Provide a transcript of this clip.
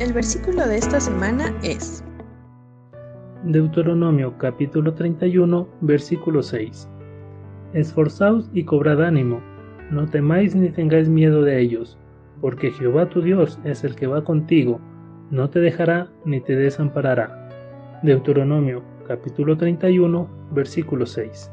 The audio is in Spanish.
El versículo de esta semana es Deuteronomio capítulo 31, versículo 6. Esforzaos y cobrad ánimo, no temáis ni tengáis miedo de ellos, porque Jehová tu Dios es el que va contigo, no te dejará ni te desamparará. Deuteronomio capítulo 31, versículo 6.